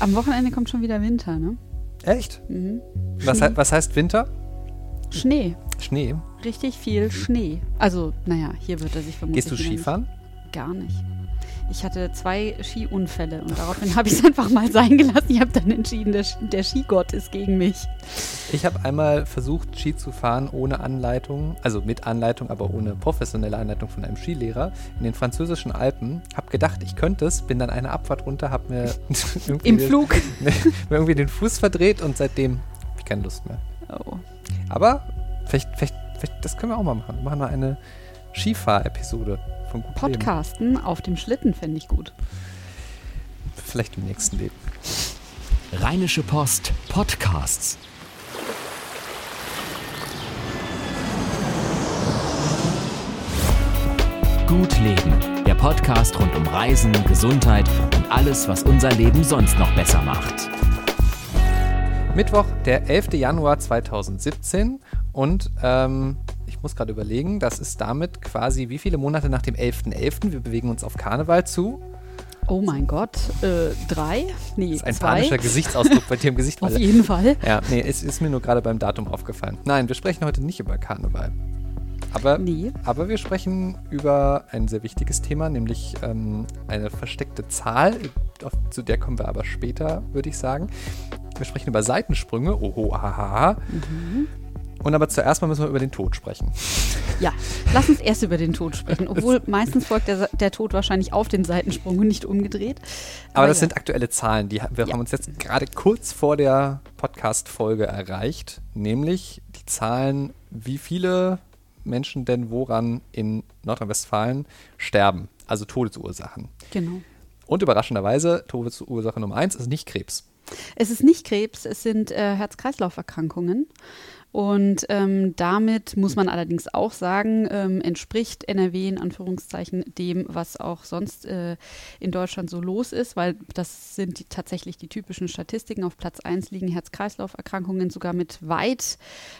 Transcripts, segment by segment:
am Wochenende kommt schon wieder Winter, ne? Echt? Mhm. Was, he- was heißt Winter? Schnee. Schnee. Richtig viel Schnee. Also, naja, hier wird er sich vermutlich. Gehst du wieder nicht- Skifahren? Gar nicht. Ich hatte zwei Skiunfälle und daraufhin habe ich es einfach mal sein gelassen. Ich habe dann entschieden, der, der Skigott ist gegen mich. Ich habe einmal versucht, Ski zu fahren ohne Anleitung, also mit Anleitung, aber ohne professionelle Anleitung von einem Skilehrer in den französischen Alpen. Hab gedacht, ich könnte es, bin dann eine Abfahrt runter, hab mir irgendwie, Im den, Flug. mir irgendwie den Fuß verdreht und seitdem habe ich keine Lust mehr. Oh. Aber vielleicht, vielleicht, vielleicht, das können wir auch mal machen. Wir machen mal eine Skifahr-Episode von Gut Leben. Podcasten auf dem Schlitten fände ich gut. Vielleicht im nächsten Leben. Rheinische Post Podcasts. Gut Leben, der Podcast rund um Reisen, Gesundheit und alles, was unser Leben sonst noch besser macht. Mittwoch, der 11. Januar 2017 und ähm, ich muss gerade überlegen, das ist damit quasi wie viele Monate nach dem 11.11. Wir bewegen uns auf Karneval zu. Oh mein Gott. Äh, drei? Nee, Das ist ein zwei. panischer Gesichtsausdruck bei dir im Gesicht. Auf jeden Fall. Ja, nee, es ist mir nur gerade beim Datum aufgefallen. Nein, wir sprechen heute nicht über Karneval. Aber, Nee. aber wir sprechen über ein sehr wichtiges Thema, nämlich ähm, eine versteckte Zahl. Auf, zu der kommen wir aber später, würde ich sagen. Wir sprechen über Seitensprünge. Oho, ahaha. Mhm. Und aber zuerst mal müssen wir über den Tod sprechen. Ja, lass uns erst über den Tod sprechen. Obwohl meistens folgt der, der Tod wahrscheinlich auf den Seitensprung und nicht umgedreht. Aber das ja. sind aktuelle Zahlen, die wir Ja. haben uns jetzt gerade kurz vor der Podcast-Folge erreicht, nämlich die Zahlen, wie viele Menschen denn woran in Nordrhein-Westfalen sterben, also Todesursachen. Genau. Und überraschenderweise, Todesursache Nummer eins ist nicht Krebs. Es ist nicht Krebs, es sind äh, Herz-Kreislauf-Erkrankungen. Und ähm, damit muss man allerdings auch sagen, ähm, entspricht NRW in Anführungszeichen dem, was auch sonst äh, in Deutschland so los ist, weil das sind die, tatsächlich die typischen Statistiken. Auf Platz 1 liegen Herz-Kreislauf-Erkrankungen sogar mit weit,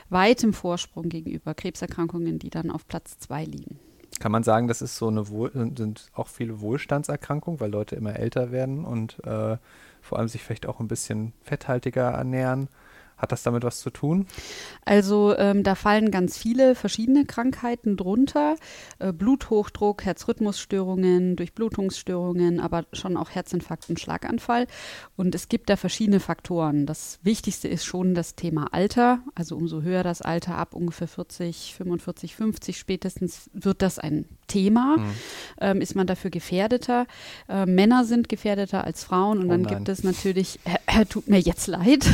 weitem Vorsprung gegenüber Krebserkrankungen, die dann auf Platz 2 liegen. Kann man sagen, das ist so eine Wohl sind auch viele Wohlstandserkrankungen, weil Leute immer älter werden und äh, vor allem sich vielleicht auch ein bisschen fetthaltiger ernähren. Hat das damit was zu tun? Also ähm, da fallen ganz viele verschiedene Krankheiten drunter. Äh, Bluthochdruck, Herzrhythmusstörungen, Durchblutungsstörungen, aber schon auch Herzinfarkt und Schlaganfall. Und es gibt da verschiedene Faktoren. Das Wichtigste ist schon das Thema Alter. Also umso höher das Alter, ab ungefähr 40, 45, 50 spätestens, wird das ein Thema. Ähm, ist man dafür gefährdeter? Äh, Männer sind gefährdeter als Frauen. Und Oh dann nein. gibt es natürlich, tut mir jetzt leid.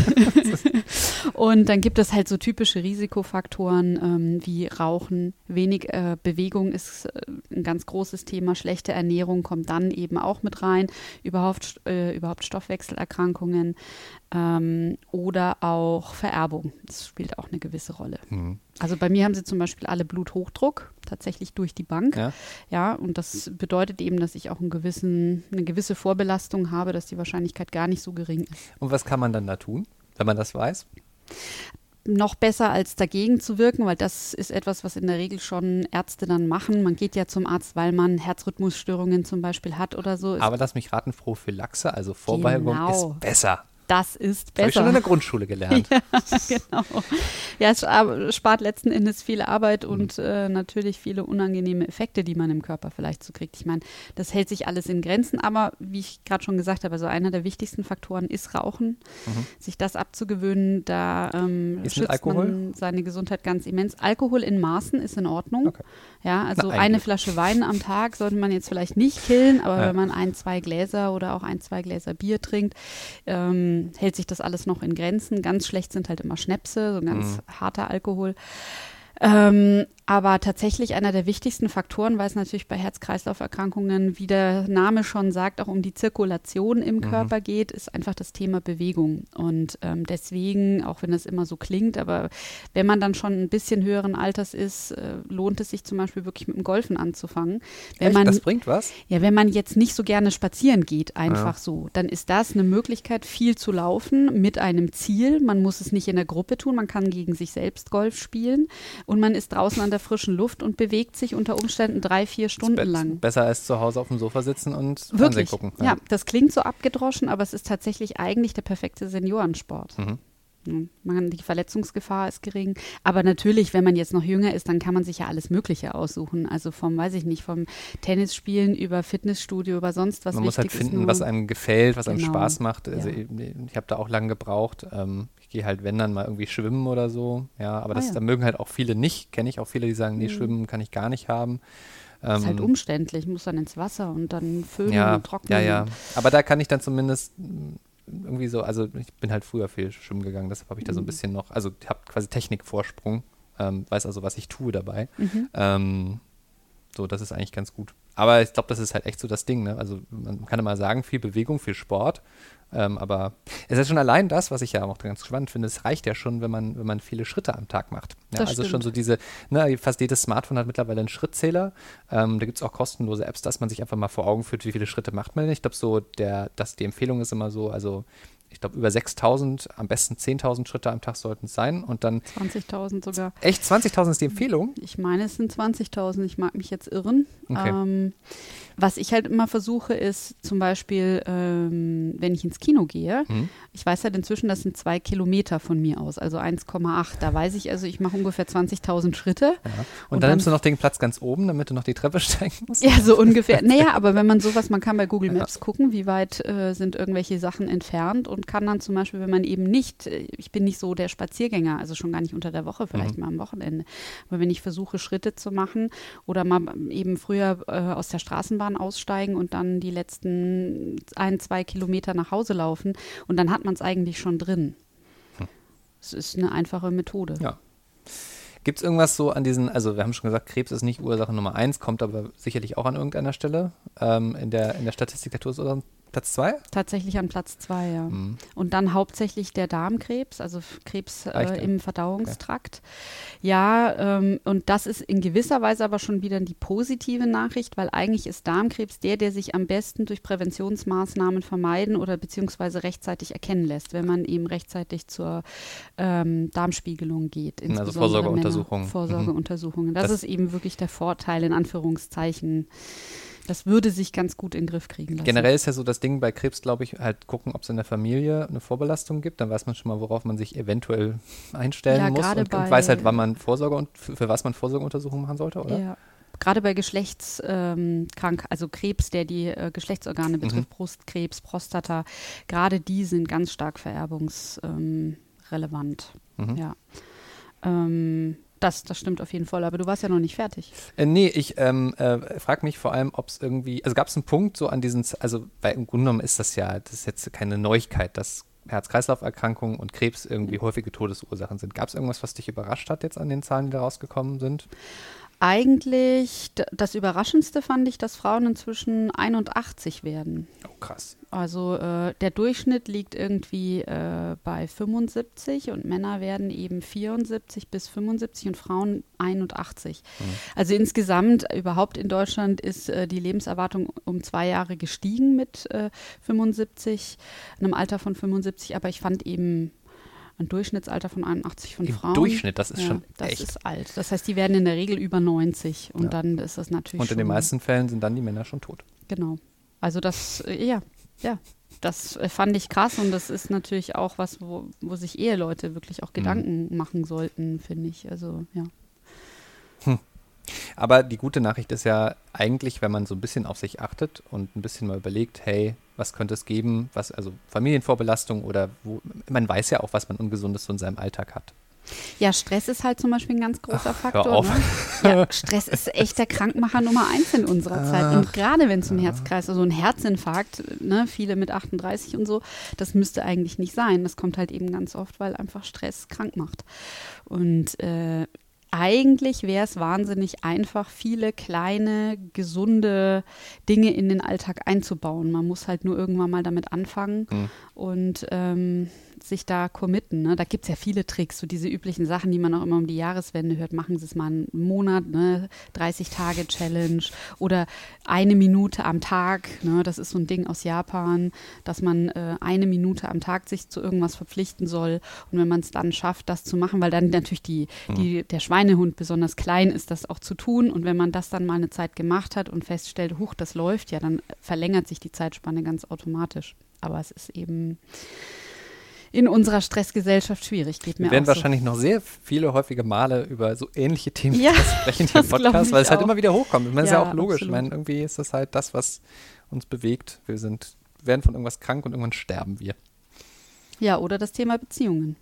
Und dann gibt es halt so typische Risikofaktoren ähm, wie Rauchen, wenig äh, Bewegung ist äh, ein ganz großes Thema, schlechte Ernährung kommt dann eben auch mit rein, überhaupt, äh, überhaupt Stoffwechselerkrankungen ähm, oder auch Vererbung. Das spielt auch eine gewisse Rolle. Hm. Also bei mir haben sie zum Beispiel alle Bluthochdruck, tatsächlich durch die Bank. Ja. Ja, und das bedeutet eben, dass ich auch einen gewissen, eine gewisse Vorbelastung habe, dass die Wahrscheinlichkeit gar nicht so gering ist. Und was kann man dann da tun, wenn man das weiß? noch besser als dagegen zu wirken, weil das ist etwas, was in der Regel schon Ärzte dann machen. Man geht ja zum Arzt, weil man Herzrhythmusstörungen zum Beispiel hat oder so. Aber lass mich raten, Prophylaxe, also Vorbeugung, Genau. ist besser. Das ist Das habe ich schon in besser. der Grundschule gelernt. genau. Ja, es spa- spart letzten Endes viel Arbeit Mhm. und äh, natürlich viele unangenehme Effekte, die man im Körper vielleicht so kriegt. Ich meine, das hält sich alles in Grenzen, aber wie ich gerade schon gesagt habe, also einer der wichtigsten Faktoren ist Rauchen. Sich das abzugewöhnen, da ähm, Mhm. Schützt Alkohol? man seine Gesundheit ganz immens. Alkohol in Maßen ist in Ordnung. Okay. Ja, also Na, eine. Flasche Wein am Tag sollte man jetzt vielleicht nicht killen, aber Ja. wenn man ein, zwei Gläser oder auch ein, zwei Gläser Bier trinkt, ähm, hält sich das alles noch in Grenzen. Ganz schlecht sind halt immer Schnäpse, so ganz harter Alkohol. Ähm, aber tatsächlich einer der wichtigsten Faktoren, weil es natürlich bei Herz-Kreislauf-Erkrankungen, wie der Name schon sagt, auch um die Zirkulation im Körper geht, ist einfach das Thema Bewegung. Und ähm, deswegen, auch wenn das immer so klingt, aber wenn man dann schon ein bisschen höheren Alters ist, äh, lohnt es sich zum Beispiel wirklich mit dem Golfen anzufangen. Wenn Echt? man, das bringt was? ja, wenn man jetzt nicht so gerne spazieren geht, einfach so, dann ist das eine Möglichkeit, viel zu laufen mit einem Ziel. Man muss es nicht in der Gruppe tun, man kann gegen sich selbst Golf spielen und man ist draußen an der frischen Luft und bewegt sich unter Umständen drei, vier Stunden lang. Besser als zu Hause auf dem Sofa sitzen und Fernsehen Wirklich. gucken. Ja. das klingt so abgedroschen, aber es ist tatsächlich eigentlich der perfekte Seniorensport. Mhm. Ja, Man, die Verletzungsgefahr ist gering. Aber natürlich, wenn man jetzt noch jünger ist, dann kann man sich ja alles Mögliche aussuchen. Also vom, weiß ich nicht, vom Tennisspielen über Fitnessstudio, über sonst was. Man muss halt finden, was einem gefällt, was einem Genau. Spaß macht. Also Ja. ich, ich habe da auch lange gebraucht. Ähm, ich gehe halt, wenn dann mal irgendwie schwimmen oder so. Ja, aber Ah, das ja. da mögen halt auch viele nicht. Kenne ich auch viele, die sagen, nee, Mhm. schwimmen kann ich gar nicht haben. ist halt Ähm, umständlich, muss dann ins Wasser und dann föhnen ja, und trocknen. ja, ja. Aber da kann ich dann zumindest mm, irgendwie so, also ich bin halt früher viel schwimmen gegangen, deshalb habe ich da so ein Mhm. bisschen noch, also ich habe quasi Technikvorsprung, ähm, weiß also, was ich tue dabei. Mhm. Ähm, so, das ist eigentlich ganz gut. Aber ich glaube, das ist halt echt so das Ding, ne? Also man kann immer sagen, viel Bewegung, viel Sport. Ähm, aber es ist schon allein das, was ich ja auch ganz spannend finde, es reicht ja schon, wenn man, wenn man viele Schritte am Tag macht. Ja, also stimmt. schon so diese, ne, fast jedes Smartphone hat mittlerweile einen Schrittzähler. Ähm, da gibt es auch kostenlose Apps, dass man sich einfach mal vor Augen führt, wie viele Schritte macht man denn. Ich glaube, so der, dass die Empfehlung ist immer so, also ich glaube, über 6000, am besten 10.000 Schritte am Tag sollten es sein. Und dann 20.000 sogar. echt 20.000 ist die Empfehlung. Ich meine, es sind 20.000. Ich mag mich jetzt irren. Okay. Ähm, was ich halt immer versuche, ist zum Beispiel, ähm, wenn ich ins Kino gehe, Mhm. ich weiß halt inzwischen, das sind zwei Kilometer von mir aus, also 1,8. Da weiß ich also, ich mache ungefähr 20.000 Schritte. Ja. Und, Und dann, nimmst du noch den Platz ganz oben, damit du noch die Treppe steigen musst. Ja, so ungefähr. Naja, aber wenn man sowas, man kann bei Google Maps gucken, wie weit äh, sind irgendwelche Sachen entfernt und kann dann zum Beispiel, wenn man eben nicht, äh, ich bin nicht so der Spaziergänger, also schon gar nicht unter der Woche, vielleicht Mhm. mal am Wochenende, aber wenn ich versuche, Schritte zu machen oder mal eben früher äh, aus der Straßenbahn aussteigen und dann die letzten ein, zwei Kilometer nach Hause laufen und dann hat man es eigentlich schon drin. Es ist eine einfache Methode. Ja. Gibt es irgendwas so an diesen, also wir haben schon gesagt, Krebs ist nicht Ursache Nummer eins, kommt aber sicherlich auch an irgendeiner Stelle ähm, in, der, in der Statistik der Todesursachen. Platz zwei? Tatsächlich an Platz zwei, ja. Mhm. Und dann hauptsächlich der Darmkrebs, also Krebs äh, im Verdauungstrakt. Ja, ähm, und das ist in gewisser Weise aber schon wieder die positive Nachricht, weil eigentlich ist Darmkrebs der, der sich am besten durch Präventionsmaßnahmen vermeiden oder beziehungsweise rechtzeitig erkennen lässt, wenn man eben rechtzeitig zur ähm, Darmspiegelung geht. Also insbesondere Vorsorgeuntersuchungen. Vorsorgeuntersuchungen. Das, Das- ist eben wirklich der Vorteil, in Anführungszeichen. Das würde sich ganz gut in den Griff kriegen lassen. Generell ist ja so das Ding bei Krebs, glaube ich, halt gucken, ob es in der Familie eine Vorbelastung gibt. Dann weiß man schon mal, worauf man sich eventuell einstellen Ja, muss und, und weiß halt, wann man Vorsorge und für, für was man Vorsorgeuntersuchungen machen sollte, oder? Ja. Gerade bei Geschlechtskrank, ähm, also Krebs, der die äh, Geschlechtsorgane betrifft, Brustkrebs, Prostata, gerade die sind ganz stark vererbungsrelevant. Ähm. Mhm. Ja. Ähm, das, das stimmt auf jeden Fall, aber du warst ja noch nicht fertig. Äh, nee, ich ähm, äh, frage mich vor allem, ob es irgendwie, also gab es einen Punkt so an diesen, also bei im Grunde genommen ist das ja, das ist jetzt keine Neuigkeit, dass Herz-Kreislauf-Erkrankungen und Krebs irgendwie häufige Todesursachen sind. Gab es irgendwas, was dich überrascht hat jetzt an den Zahlen, die da rausgekommen sind? Eigentlich, das Überraschendste fand ich, dass Frauen inzwischen 81 werden. Oh, krass. Also äh, der Durchschnitt liegt irgendwie äh, bei 75 und Männer werden eben 74 bis 75 und Frauen 81. Also insgesamt überhaupt in Deutschland ist äh, die Lebenserwartung um zwei Jahre gestiegen mit äh, 75, einem Alter von 75, aber ich fand eben ein Durchschnittsalter von 81 von Im Frauen. Durchschnitt, das ist ja, schon das echt. ist alt. Das heißt, die werden in der Regel über 90 und Ja. dann ist das natürlich Und in den meisten Fällen sind dann die Männer schon tot. Genau. Also das, äh, ja, ja, das äh, fand ich krass und das ist natürlich auch was, wo, wo sich Eheleute wirklich auch Gedanken machen sollten, finde ich. Also ja. Aber die gute Nachricht ist ja eigentlich, wenn man so ein bisschen auf sich achtet und ein bisschen mal überlegt, hey, was könnte es geben, was, also Familienvorbelastung oder wo, man weiß ja auch, was man Ungesundes so in seinem Alltag hat. Ja, Stress ist halt zum Beispiel ein ganz großer Faktor. auf. Ne? Ja, Stress ist echt der Krankmacher Nummer eins in unserer Zeit. Und gerade wenn es um Herzkreis, also ein Herzinfarkt, ne, viele mit 38 und so, das müsste eigentlich nicht sein. Das kommt halt eben ganz oft, weil einfach Stress krank macht. Und äh, eigentlich wäre es wahnsinnig einfach, viele kleine, gesunde Dinge in den Alltag einzubauen. Man muss halt nur irgendwann mal damit anfangen Mhm. und ähm, sich da committen. Ne? Da gibt es ja viele Tricks, so diese üblichen Sachen, die man auch immer um die Jahreswende hört. Machen Sie es mal einen Monat, ne? 30-Tage-Challenge oder eine Minute am Tag. Ne? Das ist so ein Ding aus Japan, dass man äh, eine Minute am Tag sich zu irgendwas verpflichten soll. Und wenn man es dann schafft, das zu machen, weil dann natürlich die, die, der Schweinehund besonders klein ist, das auch zu tun. Und wenn man das dann mal eine Zeit gemacht hat und feststellt, huch, das läuft, ja, dann verlängert sich die Zeitspanne ganz automatisch. Aber es ist eben in unserer Stressgesellschaft schwierig, geht mir Wir werden wahrscheinlich noch sehr viele häufige Male über so ähnliche Themen Ja, sprechen hier im Podcast, ich weil es halt immer wieder hochkommt. Ich meine, das ist ja Ja, auch logisch. Ich absolut. meine, irgendwie ist das halt das, was uns bewegt. Wir sind, werden von irgendwas krank und irgendwann sterben wir. so. Ja, oder das Thema Beziehungen.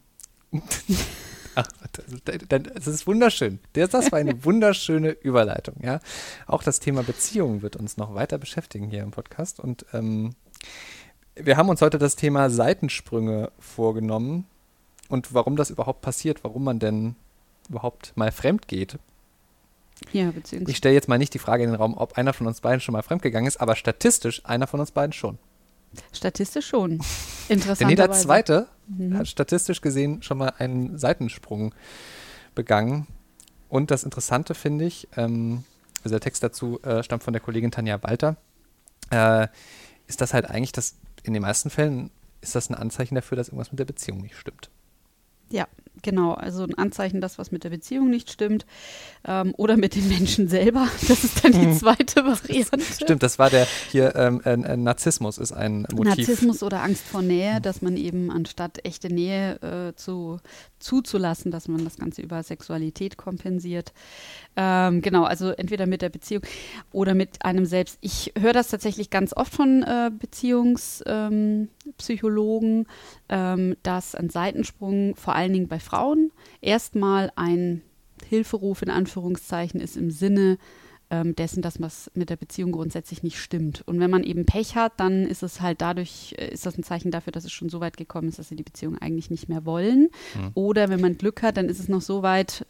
Ach, das ist wunderschön. Das, das war eine wunderschöne Überleitung, ja. Auch das Thema Beziehungen wird uns noch weiter beschäftigen hier im Podcast. Und ähm, wir haben uns heute das Thema Seitensprünge vorgenommen und warum das überhaupt passiert, warum man denn überhaupt mal fremd geht. Ja, Ich beziehungsweise. stelle jetzt mal nicht die Frage in den Raum, ob einer von uns beiden schon mal fremdgegangen ist, aber statistisch einer von uns beiden schon. Statistisch schon. Denn Interessant. jeder Zweite Mhm. hat statistisch gesehen schon mal einen Seitensprung begangen. Und das Interessante finde ich, ähm, also der Text dazu äh, stammt von der Kollegin Tanja Walter, äh, ist das halt eigentlich, dass in den meisten Fällen ist das ein Anzeichen dafür, dass irgendwas mit der Beziehung nicht stimmt. Ja, genau. Also ein Anzeichen, dass was mit der Beziehung nicht stimmt. Ähm, oder mit den Menschen selber. Das ist dann die zweite Variante. Stimmt, das war der hier, ähm, äh, äh, Narzissmus ist ein Motiv. Narzissmus oder Angst vor Nähe, dass man eben anstatt echte Nähe äh, zu, zuzulassen, dass man das Ganze über Sexualität kompensiert. Ähm, genau, also entweder mit der Beziehung oder mit einem selbst. Ich höre das tatsächlich ganz oft von äh, Beziehungspsychologen, Psychologen, ähm, dass ein Seitensprung vor allen Dingen bei Frauen erstmal ein Hilferuf in Anführungszeichen ist im Sinne ähm, dessen, dass was mit der Beziehung grundsätzlich nicht stimmt. Und wenn man eben Pech hat, dann ist es halt dadurch, äh, ist das ein Zeichen dafür, dass es schon so weit gekommen ist, dass sie die Beziehung eigentlich nicht mehr wollen. Oder wenn man Glück hat, dann ist es noch so weit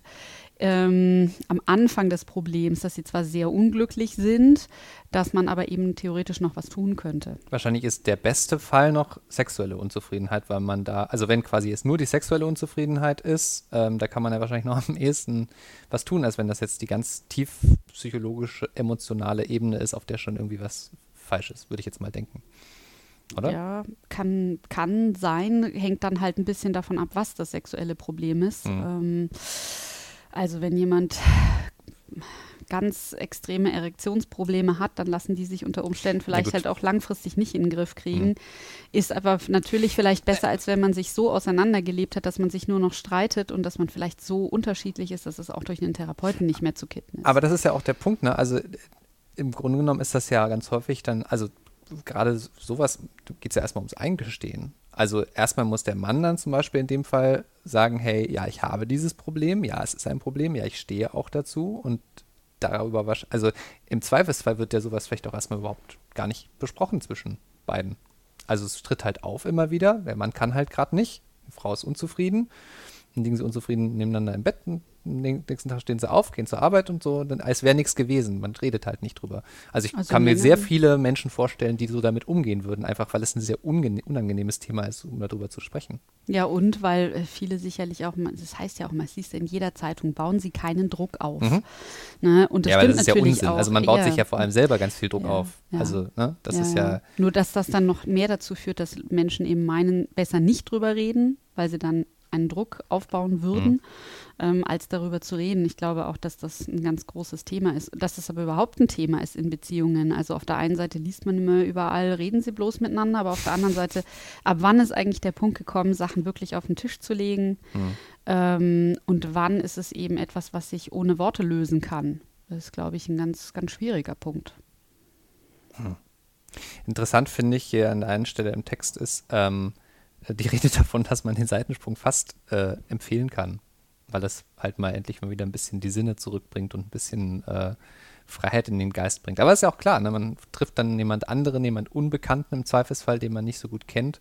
ähm, am Anfang des Problems, dass sie zwar sehr unglücklich sind, dass man aber eben theoretisch noch was tun könnte. Wahrscheinlich ist der beste Fall noch sexuelle Unzufriedenheit, weil man da, also wenn quasi es nur die sexuelle Unzufriedenheit ist, ähm, da kann man ja wahrscheinlich noch am ehesten was tun, als wenn das jetzt die ganz tief psychologische, emotionale Ebene ist, auf der schon irgendwie was falsch ist, würde ich jetzt mal denken. Oder? Ja, kann, kann sein, hängt dann halt ein bisschen davon ab, was das sexuelle Problem ist. Mhm. Ähm, also wenn jemand ganz extreme Erektionsprobleme hat, dann lassen die sich unter Umständen vielleicht halt auch langfristig nicht in den Griff kriegen. Ist aber natürlich vielleicht besser, als wenn man sich so auseinandergelebt hat, dass man sich nur noch streitet und dass man vielleicht so unterschiedlich ist, dass es auch durch einen Therapeuten nicht mehr zu kitten ist. Aber das ist ja auch der Punkt, ne? Also im Grunde genommen ist das ja ganz häufig dann, also gerade sowas geht es ja erstmal ums Eingestehen. Also erstmal muss der Mann dann zum Beispiel in dem Fall sagen, hey, ja, ich habe dieses Problem, ja, es ist ein Problem, ja, ich stehe auch dazu und darüber wasch also im Zweifelsfall wird ja sowas vielleicht auch erstmal überhaupt gar nicht besprochen zwischen beiden. Also es tritt halt auf immer wieder, der Mann kann halt gerade nicht, die Frau ist unzufrieden, dann liegen sie unzufrieden nebeneinander im Bett nächsten Tag stehen sie auf, gehen zur Arbeit und so, dann, als wäre nichts gewesen. Man redet halt nicht drüber. Also ich Also kann mir sehr viele Menschen vorstellen, die so damit umgehen würden, einfach weil es ein sehr unangenehmes Thema ist, um darüber zu sprechen. Ja, und weil äh, viele sicherlich auch, das heißt ja auch mal, es siehst du in jeder Zeitung, bauen sie keinen Druck auf. Mhm. Ne? Und das ja, aber das ist ja Unsinn. auch. Also man baut ja. sich ja vor allem selber ganz viel Druck Ja, auf. Also, ne, das ist ja, Nur, dass das dann noch mehr dazu führt, dass Menschen eben meinen, besser nicht drüber reden, weil sie dann einen Druck aufbauen würden, Mhm. ähm, als darüber zu reden. Ich glaube auch, dass das ein ganz großes Thema ist. Dass das aber überhaupt ein Thema ist in Beziehungen. Also auf der einen Seite liest man immer überall, reden sie bloß miteinander, aber auf der anderen Seite, ab wann ist eigentlich der Punkt gekommen, Sachen wirklich auf den Tisch zu legen? Mhm. Ähm, und wann ist es eben etwas, was sich ohne Worte lösen kann? Das ist, glaube ich, ein ganz, ganz schwieriger Punkt. Interessant finde ich hier an der einen Stelle im Text ist ähm, die Rede davon, dass man den Seitensprung fast äh, empfehlen kann, weil das halt mal endlich mal wieder ein bisschen die Sinne zurückbringt und ein bisschen äh, Freiheit in den Geist bringt. Aber ist ja auch klar, ne? man trifft dann jemand anderen, jemand Unbekannten im Zweifelsfall, den man nicht so gut kennt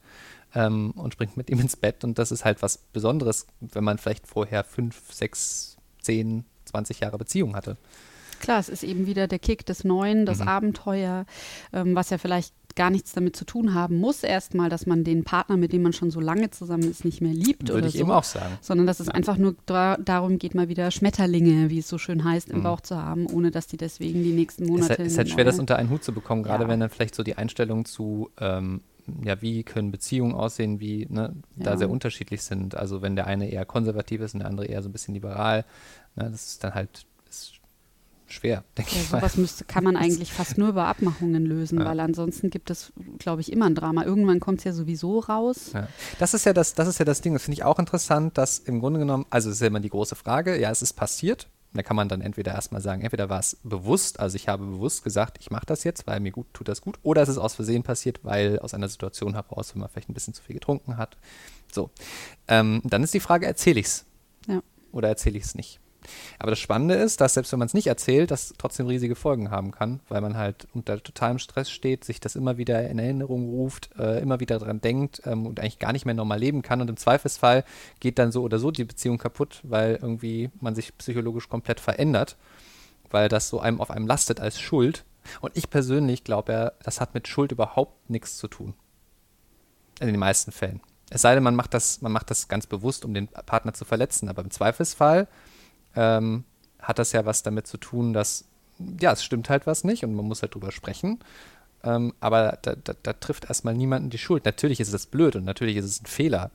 ähm, und springt mit ihm ins Bett und das ist halt was Besonderes, wenn man vielleicht vorher fünf, sechs, zehn, 20 Jahre Beziehung hatte. Klar, es ist eben wieder der Kick des Neuen, das Mhm. Abenteuer, ähm, was ja vielleicht gar nichts damit zu tun haben muss, erstmal, dass man den Partner, mit dem man schon so lange zusammen ist, nicht mehr liebt Würde oder ich so. eben auch sagen. Sondern dass es einfach nur darum geht, mal wieder Schmetterlinge, wie es so schön heißt, im Mhm. Bauch zu haben, ohne dass die deswegen die nächsten Ist Monate. halt, ist halt neue- schwer, das unter einen Hut zu bekommen, gerade Ja. wenn dann vielleicht so die Einstellung zu ähm, ja, wie können Beziehungen aussehen, wie ne, ja. da sehr unterschiedlich sind. Also wenn der eine eher konservativ ist und der andere eher so ein bisschen liberal, ne, das ist dann halt ist schwer, denke ja, ich mal. Sowas müsste, kann man eigentlich fast nur über Abmachungen lösen, ja. weil ansonsten gibt es, glaube ich, immer ein Drama. Irgendwann kommt es ja sowieso raus. Ja. Das ist ja das, das ist ja das Ding, das finde ich auch interessant, dass im Grunde genommen, also es ist ja immer die große Frage, ja, es ist passiert, da kann man dann entweder erstmal sagen, entweder war es bewusst, also ich habe bewusst gesagt, ich mache das jetzt, weil mir gut tut das gut, oder es ist aus Versehen passiert, weil aus einer Situation heraus, wenn man vielleicht ein bisschen zu viel getrunken hat. So. Ähm, dann ist die Frage, erzähle ich es? Ja. Oder erzähle ich es nicht? Aber das Spannende ist, dass selbst wenn man es nicht erzählt, das trotzdem riesige Folgen haben kann, weil man halt unter totalem Stress steht, sich das immer wieder in Erinnerung ruft, äh, immer wieder daran denkt ähm, und eigentlich gar nicht mehr normal leben kann. Und im Zweifelsfall geht dann so oder so die Beziehung kaputt, weil irgendwie man sich psychologisch komplett verändert, weil das so einem auf einem lastet als Schuld. Und ich persönlich glaube ja, das hat mit Schuld überhaupt nichts zu tun. In den meisten Fällen. Es sei denn, man macht das, man macht das ganz bewusst, um den Partner zu verletzen. Aber im Zweifelsfall ähm, hat das ja was damit zu tun, dass, ja, es stimmt halt was nicht und man muss halt drüber sprechen. Ähm, aber da, da, da, trifft erstmal niemanden die Schuld. Natürlich ist es blöd und natürlich ist es ein Fehler,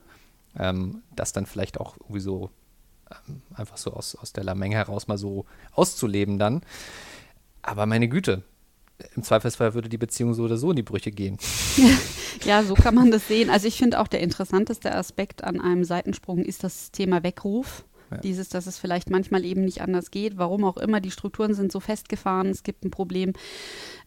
ähm, das dann vielleicht auch irgendwie so ähm, einfach so aus, aus der Menge heraus mal so auszuleben dann. Aber meine Güte, im Zweifelsfall würde die Beziehung so oder so in die Brüche gehen. Ja, so kann man das sehen. Also ich finde auch der interessanteste Aspekt an einem Seitensprung ist das Thema Weckruf. Ja. Dieses, dass es vielleicht manchmal eben nicht anders geht, warum auch immer, die Strukturen sind so festgefahren, es gibt ein Problem,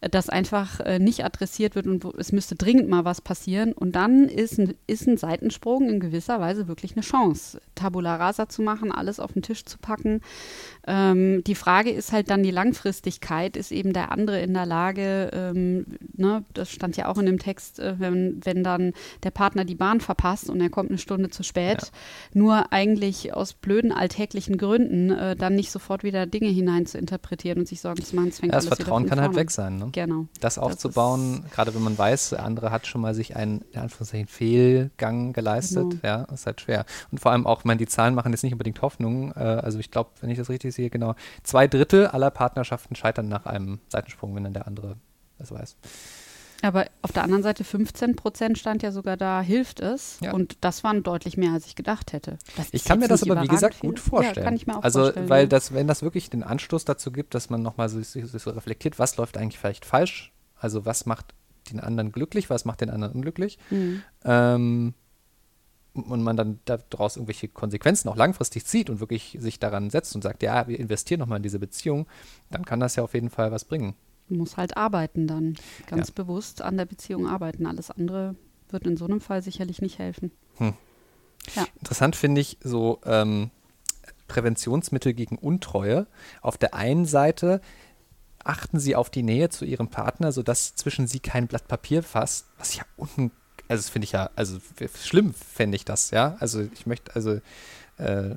äh, das einfach äh, nicht adressiert wird und es müsste dringend mal was passieren. Und dann ist ein, ist ein Seitensprung in gewisser Weise wirklich eine Chance, Tabula rasa zu machen, alles auf den Tisch zu packen. Ähm, die Frage ist halt dann die Langfristigkeit. Ist eben der andere in der Lage, ähm, ne, das stand ja auch in dem Text, äh, wenn, wenn dann der Partner die Bahn verpasst und er kommt eine Stunde zu spät, ja. nur eigentlich aus blöden alltäglichen Gründen äh, dann nicht sofort wieder Dinge hinein zu interpretieren und sich Sorgen zu machen. Das, fängt ja, das Vertrauen kann halt weg sein. Ne? Genau. Das aufzubauen, das gerade wenn man weiß, der andere hat schon mal sich einen, in Anführungszeichen, Fehlgang geleistet, genau. ja, ist halt schwer. Und vor allem auch, ich meine, die Zahlen machen jetzt nicht unbedingt Hoffnung. Äh, also ich glaube, wenn ich das richtig sehe, genau, zwei Drittel aller Partnerschaften scheitern nach einem Seitensprung, wenn dann der andere das weiß. Aber auf der anderen Seite 15 Prozent stand ja sogar da, hilft es. Ja. Und das waren deutlich mehr, als ich gedacht hätte. ich kann mir das aber, wie gesagt, viel. gut vorstellen. Ja, kann ich mir auch also, vorstellen. weil das, wenn das wirklich den Anstoß dazu gibt, dass man nochmal so, so, so reflektiert, was läuft eigentlich vielleicht falsch? Also, was macht den anderen glücklich, was macht den anderen unglücklich? Mhm. Ähm, und man dann daraus irgendwelche Konsequenzen auch langfristig zieht und wirklich sich daran setzt und sagt, ja, wir investieren nochmal in diese Beziehung, dann kann das ja auf jeden Fall was bringen muss halt arbeiten dann. Ganz ja. bewusst an der Beziehung arbeiten. Alles andere wird in so einem Fall sicherlich nicht helfen. Hm. Ja. Interessant finde ich so ähm, Präventionsmittel gegen Untreue. Auf der einen Seite achten sie auf die Nähe zu ihrem Partner, sodass zwischen sie kein Blatt Papier fasst, was ja unten, also das finde ich ja, also schlimm fände ich das, ja. Also ich möchte, also äh, äh,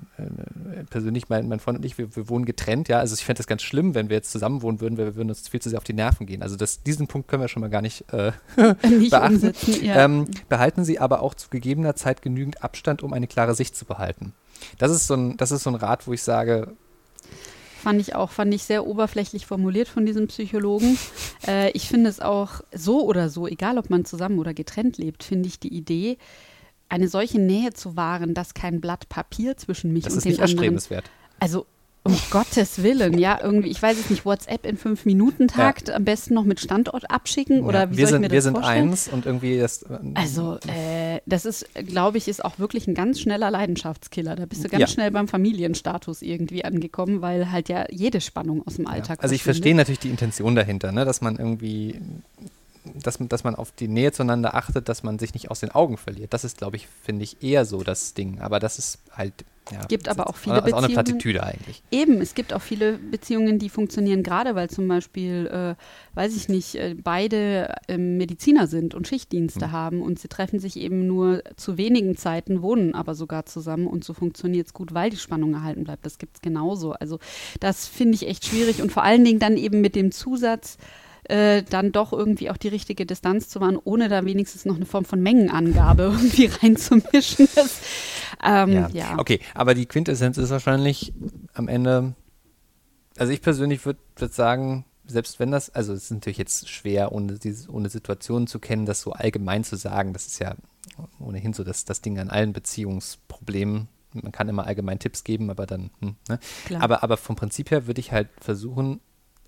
persönlich, mein, mein Freund und ich, wir, wir wohnen getrennt, ja. Also ich fände das ganz schlimm, wenn wir jetzt zusammen wohnen würden, weil wir würden uns viel zu sehr auf die Nerven gehen. Also das, diesen Punkt können wir schon mal gar nicht, äh, nicht beachten. Ja. Ähm, behalten Sie aber auch zu gegebener Zeit genügend Abstand, um eine klare Sicht zu behalten. Das ist so ein, das ist so ein Rat, wo ich sage, fand ich auch, fand ich sehr oberflächlich formuliert von diesem Psychologen. Äh, ich finde es auch so oder so, egal ob man zusammen oder getrennt lebt, finde ich die Idee, eine solche Nähe zu wahren, dass kein Blatt Papier zwischen mich das und den anderen. Das ist nicht erstrebenswert. Also um Gottes Willen, ja, irgendwie, ich weiß es nicht, WhatsApp in fünf Minuten Takt, ja. am besten noch mit Standort abschicken ja, oder wie wir soll sind, ich mir das Wir sind vorstellen? eins und irgendwie das. Äh, also, äh, das ist, glaube ich, ist auch wirklich ein ganz schneller Leidenschaftskiller. Da bist du ganz ja. schnell beim Familienstatus irgendwie angekommen, weil halt ja jede Spannung aus dem Alltag. Also ich verstehe natürlich die Intention dahinter, ne, dass man irgendwie dass, dass man auf die Nähe zueinander achtet, dass man sich nicht aus den Augen verliert. Das ist, glaube ich, finde ich, eher so das Ding. Aber das ist halt. Ja, es gibt aber auch viele Beziehungen. Ist auch eine Plattitüde eigentlich. Eben, es gibt auch viele Beziehungen, die funktionieren gerade, weil zum Beispiel, äh, weiß ich nicht, äh, beide äh, Mediziner sind und Schichtdienste hm. haben und sie treffen sich eben nur zu wenigen Zeiten, wohnen aber sogar zusammen und so funktioniert es gut, weil die Spannung erhalten bleibt. Das gibt es genauso. Also das finde ich echt schwierig und vor allen Dingen dann eben mit dem Zusatz, äh, dann doch irgendwie auch die richtige Distanz zu wahren, ohne da wenigstens noch eine Form von Mengenangabe irgendwie reinzumischen. Das, ähm, ja. ja. Okay, aber die Quintessenz ist wahrscheinlich am Ende, also ich persönlich würde würd sagen, selbst wenn das, also es ist natürlich jetzt schwer, ohne, diese, ohne Situationen zu kennen, das so allgemein zu sagen. Das ist ja ohnehin so das, das Ding an allen Beziehungsproblemen. Man kann immer allgemein Tipps geben, aber dann, hm, ne? Aber, aber vom Prinzip her würde ich halt versuchen,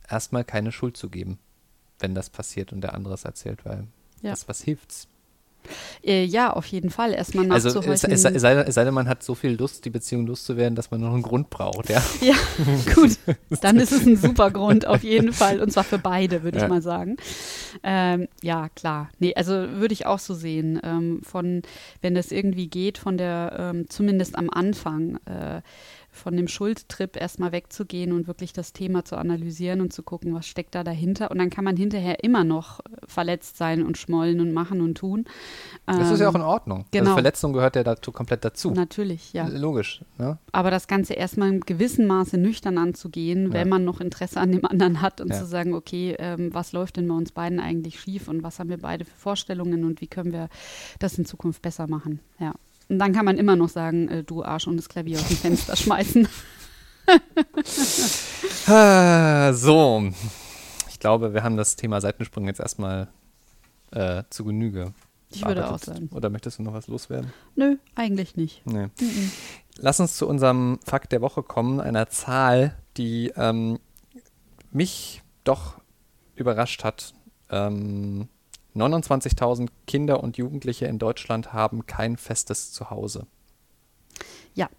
erstmal keine Schuld zu geben, wenn das passiert und der andere es erzählt, weil ja. was, was hilft's? Äh, ja, auf jeden Fall. Erstmal nachzuhorchen. Also es, es, sei, es, sei, denn, man hat so viel Lust, die Beziehung loszuwerden, dass man noch einen Grund braucht. Ja, ja gut. Dann ist es ein super Grund, auf jeden Fall. Und zwar für beide, würde ja. ich mal sagen. Ähm, ja, klar. Nee, also würde ich auch so sehen. Ähm, von, wenn es irgendwie geht, von der, ähm, zumindest am Anfang, äh, von dem Schuldtrip erstmal wegzugehen und wirklich das Thema zu analysieren und zu gucken, was steckt da dahinter. Und dann kann man hinterher immer noch verletzt sein und schmollen und machen und tun. Das ähm, ist ja auch in Ordnung. Also genau. Also Verletzung gehört ja dazu, komplett dazu. Natürlich, ja. Logisch. Ne? Aber das Ganze erstmal in gewissem Maße nüchtern anzugehen, ja. wenn man noch Interesse an dem anderen hat und ja. zu sagen, okay, ähm, was läuft denn bei uns beiden eigentlich schief und was haben wir beide für Vorstellungen und wie können wir das in Zukunft besser machen. Ja. Und dann kann man immer noch sagen, äh, du Arsch und das Klavier aus dem Fenster schmeißen. So, ich glaube, wir haben das Thema Seitensprung jetzt erstmal äh, zu Genüge. Ich würde auch sagen. Oder möchtest du noch was loswerden? Nö, eigentlich nicht. Nee. Mhm. Lass uns zu unserem Fakt der Woche kommen, einer Zahl, die ähm, mich doch überrascht hat. Ähm, 29.000 Kinder und Jugendliche in Deutschland haben kein festes Zuhause. Ja,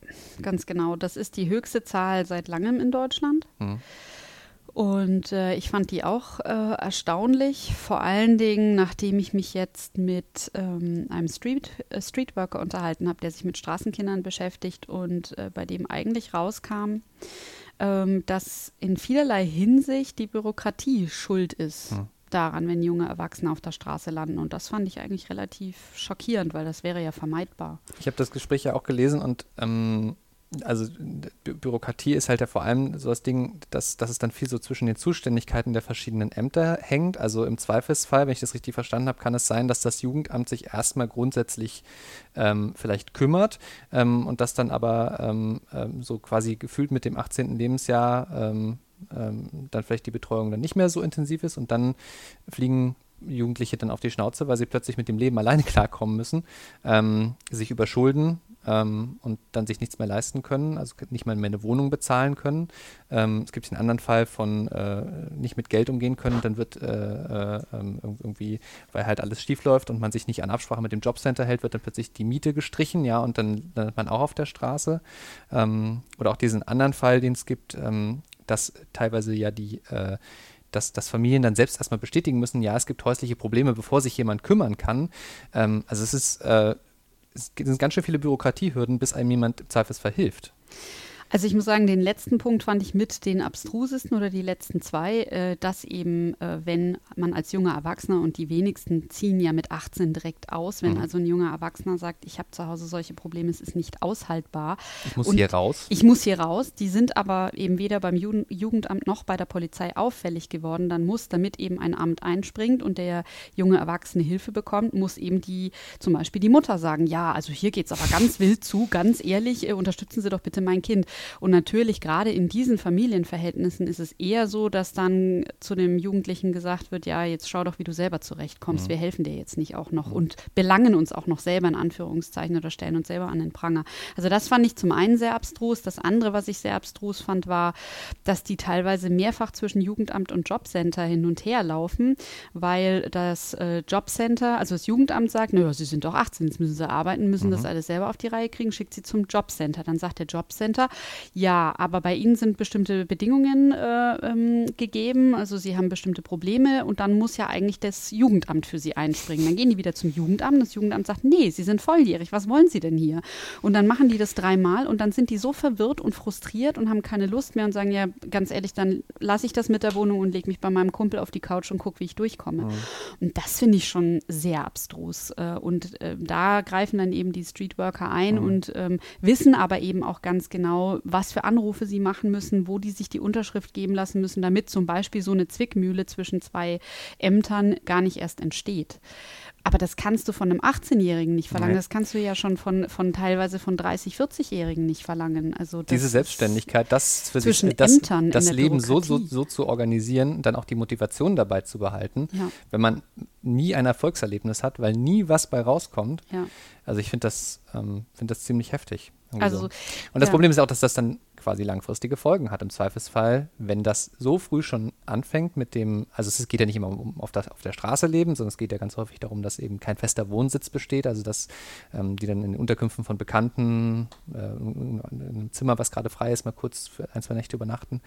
ganz genau. Das ist die höchste Zahl seit langem in Deutschland. Hm. Und äh, ich fand die auch äh, erstaunlich, vor allen Dingen, nachdem ich mich jetzt mit ähm, einem Street, äh, Streetworker unterhalten habe, der sich mit Straßenkindern beschäftigt und äh, bei dem eigentlich rauskam, ähm, dass in vielerlei Hinsicht die Bürokratie schuld ist. Hm daran, wenn junge Erwachsene auf der Straße landen. Und das fand ich eigentlich relativ schockierend, weil das wäre ja vermeidbar. Ich habe das Gespräch ja auch gelesen und ähm, also Bü Bürokratie ist halt ja vor allem so das Ding, dass, dass es dann viel so zwischen den Zuständigkeiten der verschiedenen Ämter hängt. Also im Zweifelsfall, wenn ich das richtig verstanden habe, kann es sein, dass das Jugendamt sich erstmal grundsätzlich ähm, vielleicht kümmert ähm, und das dann aber ähm, ähm so quasi gefühlt mit dem 18. Lebensjahr ähm, dann vielleicht die Betreuung dann nicht mehr so intensiv ist und dann fliegen Jugendliche dann auf die Schnauze, weil sie plötzlich mit dem Leben alleine klarkommen müssen, ähm, sich überschulden ähm, und dann sich nichts mehr leisten können, also nicht mal mehr eine Wohnung bezahlen können. Ähm, es gibt den anderen Fall von äh, nicht mit Geld umgehen können, dann wird äh, äh, ähm, irgendwie, weil halt alles schief läuft und man sich nicht an Absprache mit dem Jobcenter hält, wird dann plötzlich die Miete gestrichen, ja, und dann landet man auch auf der Straße. Ähm, oder auch diesen anderen Fall, den es gibt, ähm, dass teilweise ja die, äh, dass, dass Familien dann selbst erstmal bestätigen müssen, ja, es gibt häusliche Probleme, bevor sich jemand kümmern kann. Ähm, also es ist, äh, es sind ganz schön viele Bürokratiehürden, bis einem jemand im Zweifelsfall hilft. Also ich muss sagen, den letzten Punkt fand ich mit den abstrusesten oder die letzten zwei, äh, dass eben, äh, wenn man als junger Erwachsener und die wenigsten ziehen ja mit 18 direkt aus, wenn mhm. also ein junger Erwachsener sagt, ich habe zu Hause solche Probleme, es ist nicht aushaltbar. Ich muss und hier raus. Ich muss hier raus. Die sind aber eben weder beim Jugend Jugendamt noch bei der Polizei auffällig geworden. Dann muss, damit eben ein Amt einspringt und der junge Erwachsene Hilfe bekommt, muss eben die, zum Beispiel die Mutter sagen, ja, also hier geht es aber ganz wild zu, ganz ehrlich, äh, unterstützen Sie doch bitte mein Kind. Und natürlich gerade in diesen Familienverhältnissen ist es eher so, dass dann zu dem Jugendlichen gesagt wird, ja, jetzt schau doch, wie du selber zurechtkommst. Mhm. Wir helfen dir jetzt nicht auch noch mhm. und belangen uns auch noch selber in Anführungszeichen oder stellen uns selber an den Pranger. Also das fand ich zum einen sehr abstrus. Das andere, was ich sehr abstrus fand, war, dass die teilweise mehrfach zwischen Jugendamt und Jobcenter hin und her laufen, weil das äh, Jobcenter, also das Jugendamt sagt, naja, sie sind doch 18, jetzt müssen sie arbeiten, müssen mhm. das alles selber auf die Reihe kriegen, schickt sie zum Jobcenter. Dann sagt der Jobcenter, ja, aber bei Ihnen sind bestimmte Bedingungen äh, ähm, gegeben. Also Sie haben bestimmte Probleme und dann muss ja eigentlich das Jugendamt für Sie einspringen. Dann gehen die wieder zum Jugendamt. Das Jugendamt sagt, nee, Sie sind volljährig. Was wollen Sie denn hier? Und dann machen die das dreimal und dann sind die so verwirrt und frustriert und haben keine Lust mehr und sagen, ja, ganz ehrlich, dann lasse ich das mit der Wohnung und lege mich bei meinem Kumpel auf die Couch und gucke, wie ich durchkomme. Mhm. Und das finde ich schon sehr abstrus. Äh, und äh, da greifen dann eben die Streetworker ein mhm. und ähm, wissen aber eben auch ganz genau, was für Anrufe sie machen müssen, wo die sich die Unterschrift geben lassen müssen, damit zum Beispiel so eine Zwickmühle zwischen zwei Ämtern gar nicht erst entsteht. Aber das kannst du von einem 18-Jährigen nicht verlangen. Nee. Das kannst du ja schon von, von teilweise von 30, 40-Jährigen nicht verlangen. Also das Diese Selbstständigkeit, das für sich, das, das Leben so, so, so zu organisieren, dann auch die Motivation dabei zu behalten, Ja. wenn man nie ein Erfolgserlebnis hat, weil nie was bei rauskommt. Ja. Also ich finde das, ähm, finde das ziemlich heftig. Also, so. Und das ja. Problem ist auch, dass das dann quasi langfristige Folgen hat im Zweifelsfall, wenn das so früh schon anfängt mit dem, also es geht ja nicht immer um auf, das, auf der Straße leben, sondern es geht ja ganz häufig darum, dass eben kein fester Wohnsitz besteht, also dass ähm, die dann in den Unterkünften von Bekannten äh, in einem Zimmer, was gerade frei ist, mal kurz für ein, zwei Nächte übernachten.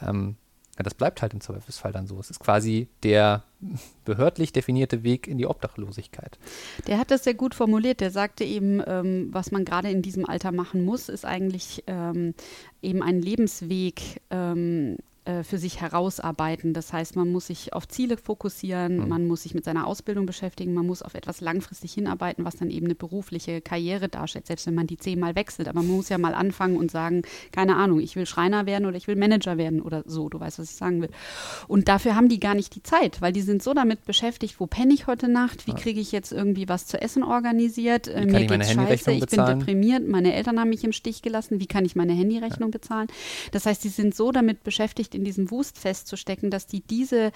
Ähm, ja, das bleibt halt im Zweifelsfall dann so. Es ist quasi der behördlich definierte Weg in die Obdachlosigkeit. Der hat das sehr gut formuliert. Der sagte eben, ähm, was man gerade in diesem Alter machen muss, ist eigentlich ähm, eben einen Lebensweg ähm, äh, für sich herausarbeiten. Das heißt, man muss sich auf Ziele fokussieren, Mhm. man muss sich mit seiner Ausbildung beschäftigen, man muss auf etwas langfristig hinarbeiten, was dann eben eine berufliche Karriere darstellt, selbst wenn man die zehnmal wechselt. Aber man muss ja mal anfangen und sagen, keine Ahnung, ich will Schreiner werden oder ich will Manager werden oder so, du weißt, was ich sagen will. Und dafür haben die gar nicht die Zeit, weil die sind so damit beschäftigt, wo penne ich heute Nacht, wie kriege ich jetzt irgendwie was zu essen organisiert, äh, kann mir ich meine geht's scheiße, ich bin bezahlen? deprimiert, meine Eltern haben mich im Stich gelassen, wie kann ich meine Handyrechnung bezahlen? Das heißt, die sind so damit beschäftigt, in diesem Wust festzustecken, dass die diese,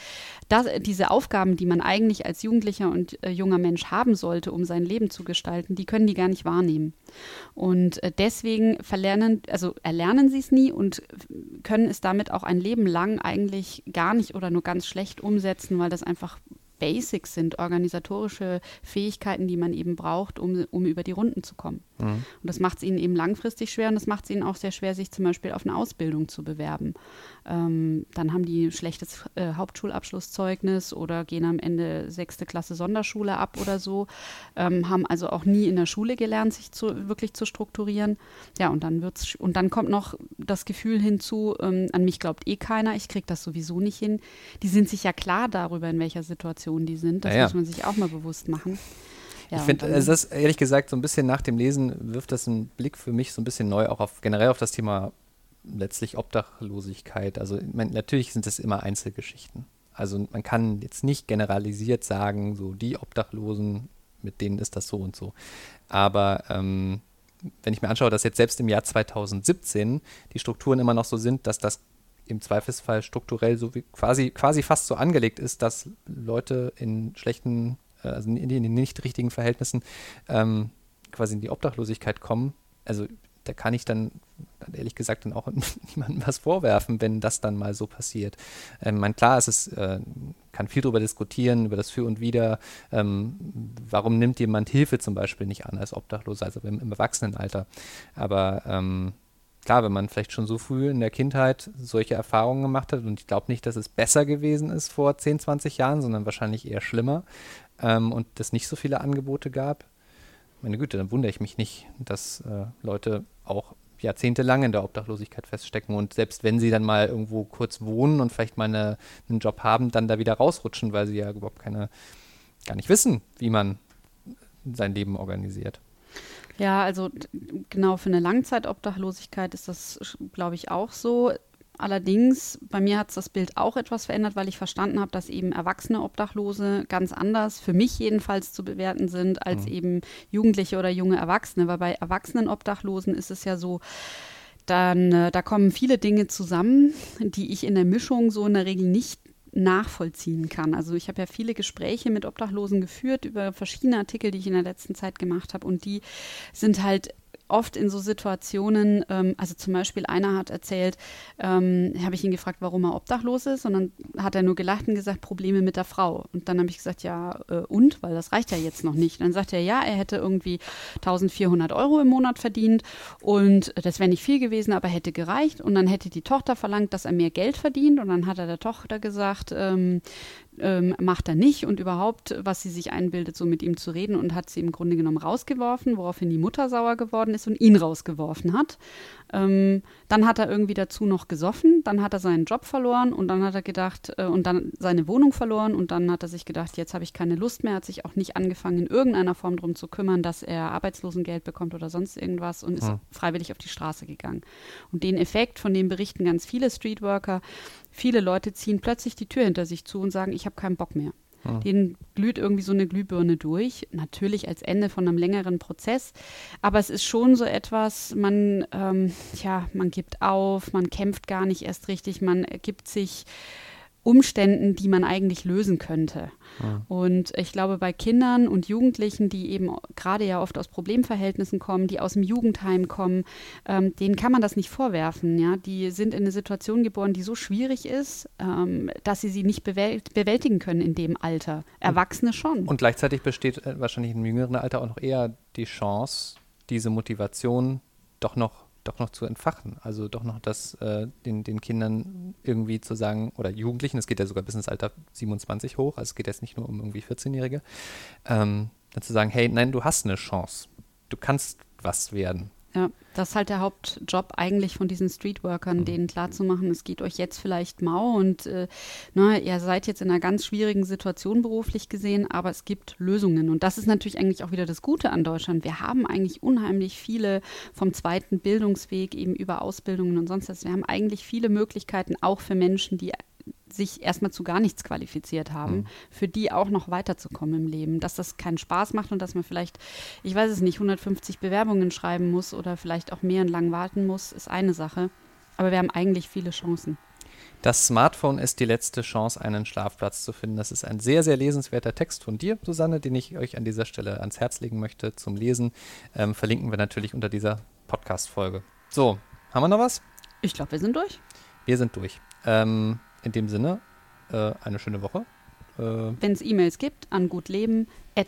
das, diese Aufgaben, die man eigentlich als Jugendlicher und äh, junger Mensch haben sollte, um sein Leben zu gestalten, die können die gar nicht wahrnehmen. Und äh, deswegen verlernen, also erlernen sie es nie und können es damit auch ein Leben lang eigentlich gar nicht oder nur ganz schlecht umsetzen, weil das einfach Basics sind, organisatorische Fähigkeiten, die man eben braucht, um, um über die Runden zu kommen. Und das macht es ihnen eben langfristig schwer und das macht es ihnen auch sehr schwer, sich zum Beispiel auf eine Ausbildung zu bewerben. Ähm, dann haben die ein schlechtes äh, Hauptschulabschlusszeugnis oder gehen am Ende sechste Klasse Sonderschule ab oder so, ähm, haben also auch nie in der Schule gelernt, sich zu, wirklich zu strukturieren. Ja, und dann wird's und dann kommt noch das Gefühl hinzu, ähm, an mich glaubt eh keiner, ich kriege das sowieso nicht hin. Die sind sich ja klar darüber, in welcher Situation die sind. Das Ja, ja. muss man sich auch mal bewusst machen. Ja, ich finde, also das ehrlich gesagt so ein bisschen nach dem Lesen wirft das einen Blick für mich so ein bisschen neu auch auf generell auf das Thema letztlich Obdachlosigkeit. Also mein, natürlich sind es immer Einzelgeschichten. Also man kann jetzt nicht generalisiert sagen, so die Obdachlosen, mit denen ist das so und so. Aber ähm, wenn ich mir anschaue, dass jetzt selbst im Jahr 2017 die Strukturen immer noch so sind, dass das im Zweifelsfall strukturell so wie quasi, quasi fast so angelegt ist, dass Leute in schlechten, äh, also in, den nicht richtigen Verhältnissen ähm, quasi in die Obdachlosigkeit kommen. Also da kann ich dann, dann ehrlich gesagt dann auch niemandem was vorwerfen, wenn das dann mal so passiert. Ähm, mein, klar, es ist, äh, kann viel darüber diskutieren, über das Für und Wider. Ähm, warum nimmt jemand Hilfe zum Beispiel nicht an als Obdachloser, also im, im Erwachsenenalter? Aber ähm, klar, wenn man vielleicht schon so früh in der Kindheit solche Erfahrungen gemacht hat, und ich glaube nicht, dass es besser gewesen ist vor 10, 20 Jahren, sondern wahrscheinlich eher schlimmer ähm, und es nicht so viele Angebote gab, meine Güte, dann wundere ich mich nicht, dass äh, Leute auch jahrzehntelang in der Obdachlosigkeit feststecken und selbst wenn sie dann mal irgendwo kurz wohnen und vielleicht mal eine, einen Job haben, dann da wieder rausrutschen, weil sie ja überhaupt keine, gar nicht wissen, wie man sein Leben organisiert. Ja, also genau für eine Langzeitobdachlosigkeit ist das, glaube ich, auch so. Allerdings, bei mir hat es das Bild auch etwas verändert, weil ich verstanden habe, dass eben erwachsene Obdachlose ganz anders, für mich jedenfalls zu bewerten sind, als eben Jugendliche oder junge Erwachsene. Weil bei erwachsenen Obdachlosen ist es ja so, dann, äh, da kommen viele Dinge zusammen, die ich in der Mischung so in der Regel nicht nachvollziehen kann. Also ich habe ja viele Gespräche mit Obdachlosen geführt über verschiedene Artikel, die ich in der letzten Zeit gemacht habe und die sind halt oft in so Situationen, ähm, also zum Beispiel einer hat erzählt, ähm, habe ich ihn gefragt, warum er obdachlos ist und dann hat er nur gelacht und gesagt, Probleme mit der Frau. Und dann habe ich gesagt, ja äh, und, weil das reicht ja jetzt noch nicht. Dann sagt er, ja, er hätte irgendwie 1400 Euro im Monat verdient und das wäre nicht viel gewesen, aber hätte gereicht. Und dann hätte die Tochter verlangt, dass er mehr Geld verdient und dann hat er der Tochter gesagt, ähm, ähm, macht er nicht und überhaupt, was sie sich einbildet, so mit ihm zu reden und hat sie im Grunde genommen rausgeworfen, woraufhin die Mutter sauer geworden ist und ihn rausgeworfen hat. Ähm, dann hat er irgendwie dazu noch gesoffen, dann hat er seinen Job verloren und dann hat er gedacht, äh, und dann seine Wohnung verloren und dann hat er sich gedacht, jetzt habe ich keine Lust mehr, hat sich auch nicht angefangen, in irgendeiner Form darum zu kümmern, dass er Arbeitslosengeld bekommt oder sonst irgendwas und ist Hm. freiwillig auf die Straße gegangen. Und den Effekt, von dem berichten ganz viele Streetworker, viele Leute ziehen plötzlich die Tür hinter sich zu und sagen, ich habe keinen Bock mehr. Mhm. Denen glüht irgendwie so eine Glühbirne durch. Natürlich als Ende von einem längeren Prozess. Aber es ist schon so etwas, man, ähm, ja, man gibt auf, man kämpft gar nicht erst richtig, man gibt sich Umständen, die man eigentlich lösen könnte. Ja. Und ich glaube, bei Kindern und Jugendlichen, die eben gerade ja oft aus Problemverhältnissen kommen, die aus dem Jugendheim kommen, ähm, denen kann man das nicht vorwerfen. Ja? Die sind in eine Situation geboren, die so schwierig ist, ähm, dass sie sie nicht bewältigen können in dem Alter. Erwachsene schon. Und gleichzeitig besteht äh, wahrscheinlich im jüngeren Alter auch noch eher die Chance, diese Motivation doch noch doch noch zu entfachen. Also doch noch das äh, den, den Kindern irgendwie zu sagen, oder Jugendlichen, es geht ja sogar bis ins Alter 27 hoch, also es geht jetzt nicht nur um irgendwie 14-Jährige, ähm, dann zu sagen, hey, nein, du hast eine Chance. Du kannst was werden. Ja, das ist halt der Hauptjob eigentlich von diesen Streetworkern, mhm. denen klarzumachen, es geht euch jetzt vielleicht mau und äh, na, ihr seid jetzt in einer ganz schwierigen Situation beruflich gesehen, aber es gibt Lösungen. Und das ist natürlich eigentlich auch wieder das Gute an Deutschland. Wir haben eigentlich unheimlich viele vom zweiten Bildungsweg eben über Ausbildungen und sonst was. Wir haben eigentlich viele Möglichkeiten auch für Menschen, die sich erstmal zu gar nichts qualifiziert haben, mhm. für die auch noch weiterzukommen im Leben. Dass das keinen Spaß macht und dass man vielleicht, ich weiß es nicht, 150 Bewerbungen schreiben muss oder vielleicht auch mehr und lang warten muss, ist eine Sache. Aber wir haben eigentlich viele Chancen. Das Smartphone ist die letzte Chance, einen Schlafplatz zu finden. Das ist ein sehr, sehr lesenswerter Text von dir, Susanne, den ich euch an dieser Stelle ans Herz legen möchte zum Lesen. Ähm, verlinken wir natürlich unter dieser Podcast-Folge. So, haben wir noch was? Ich glaube, wir sind durch. Wir sind durch. Ähm, in dem Sinne, äh, eine schöne Woche. Äh, Wenn es E-Mails gibt, an gutleben.de.